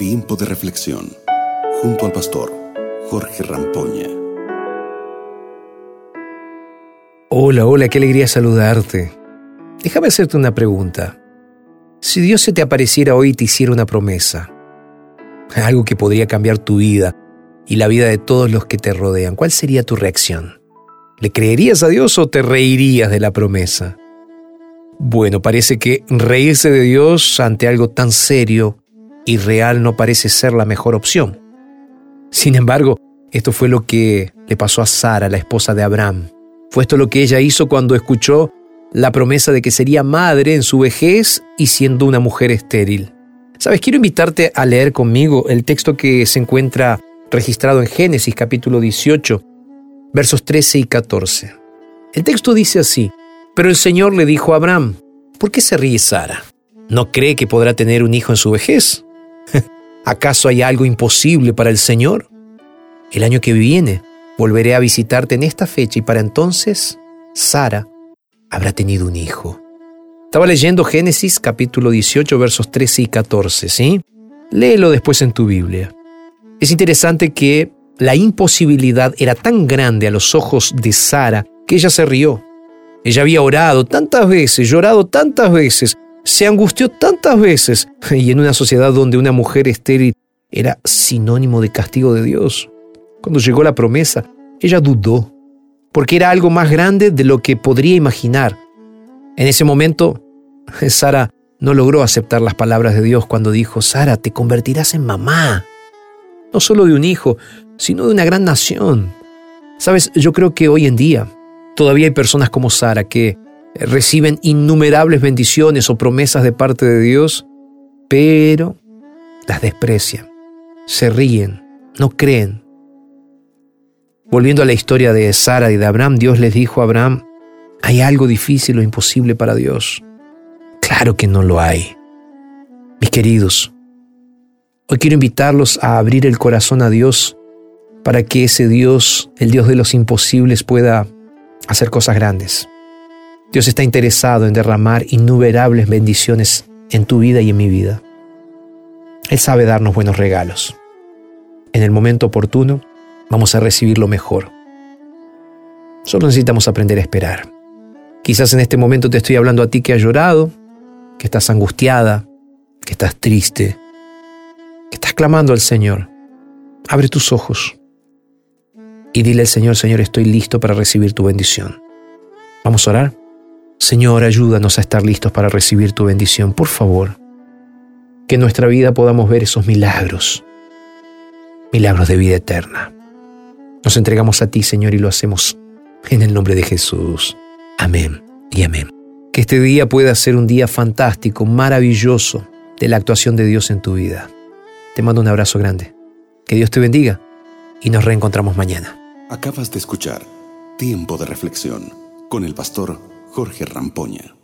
Tiempo de reflexión junto al pastor Jorge Rampoña. Hola, hola, qué alegría saludarte. Déjame hacerte una pregunta. Si Dios se te apareciera hoy y te hiciera una promesa, algo que podría cambiar tu vida y la vida de todos los que te rodean, ¿cuál sería tu reacción? ¿Le creerías a Dios o te reirías de la promesa? Bueno, parece que reírse de Dios ante algo tan serio y real no parece ser la mejor opción. Sin embargo, esto fue lo que le pasó a Sara, la esposa de Abraham. Fue esto lo que ella hizo cuando escuchó la promesa de que sería madre en su vejez y siendo una mujer estéril. Sabes, quiero invitarte a leer conmigo el texto que se encuentra registrado en Génesis capítulo 18, versos 13 y 14. El texto dice así, pero el Señor le dijo a Abraham, ¿por qué se ríe Sara? ¿No cree que podrá tener un hijo en su vejez? ¿Acaso hay algo imposible para el Señor? El año que viene volveré a visitarte en esta fecha y para entonces Sara habrá tenido un hijo. Estaba leyendo Génesis capítulo 18 versos 13 y 14, ¿sí? Léelo después en tu Biblia. Es interesante que la imposibilidad era tan grande a los ojos de Sara que ella se rió. Ella había orado tantas veces, llorado tantas veces, se angustió tantas veces, y en una sociedad donde una mujer estéril era sinónimo de castigo de Dios. Cuando llegó la promesa, ella dudó, porque era algo más grande de lo que podría imaginar. En ese momento, Sara no logró aceptar las palabras de Dios cuando dijo, Sara, te convertirás en mamá, no solo de un hijo, sino de una gran nación. Sabes, yo creo que hoy en día Todavía hay personas como Sara que reciben innumerables bendiciones o promesas de parte de Dios, pero las desprecian, se ríen, no creen. Volviendo a la historia de Sara y de Abraham, Dios les dijo a Abraham, ¿hay algo difícil o imposible para Dios? Claro que no lo hay. Mis queridos, hoy quiero invitarlos a abrir el corazón a Dios para que ese Dios, el Dios de los imposibles, pueda hacer cosas grandes. Dios está interesado en derramar innumerables bendiciones en tu vida y en mi vida. Él sabe darnos buenos regalos. En el momento oportuno vamos a recibir lo mejor. Solo necesitamos aprender a esperar. Quizás en este momento te estoy hablando a ti que has llorado, que estás angustiada, que estás triste, que estás clamando al Señor. Abre tus ojos y dile al Señor, Señor, estoy listo para recibir tu bendición. Vamos a orar. Señor, ayúdanos a estar listos para recibir tu bendición, por favor. Que en nuestra vida podamos ver esos milagros, milagros de vida eterna. Nos entregamos a ti, Señor, y lo hacemos en el nombre de Jesús. Amén y amén. Que este día pueda ser un día fantástico, maravilloso de la actuación de Dios en tu vida. Te mando un abrazo grande. Que Dios te bendiga y nos reencontramos mañana. Acabas de escuchar Tiempo de Reflexión con el pastor Jorge Rampoña.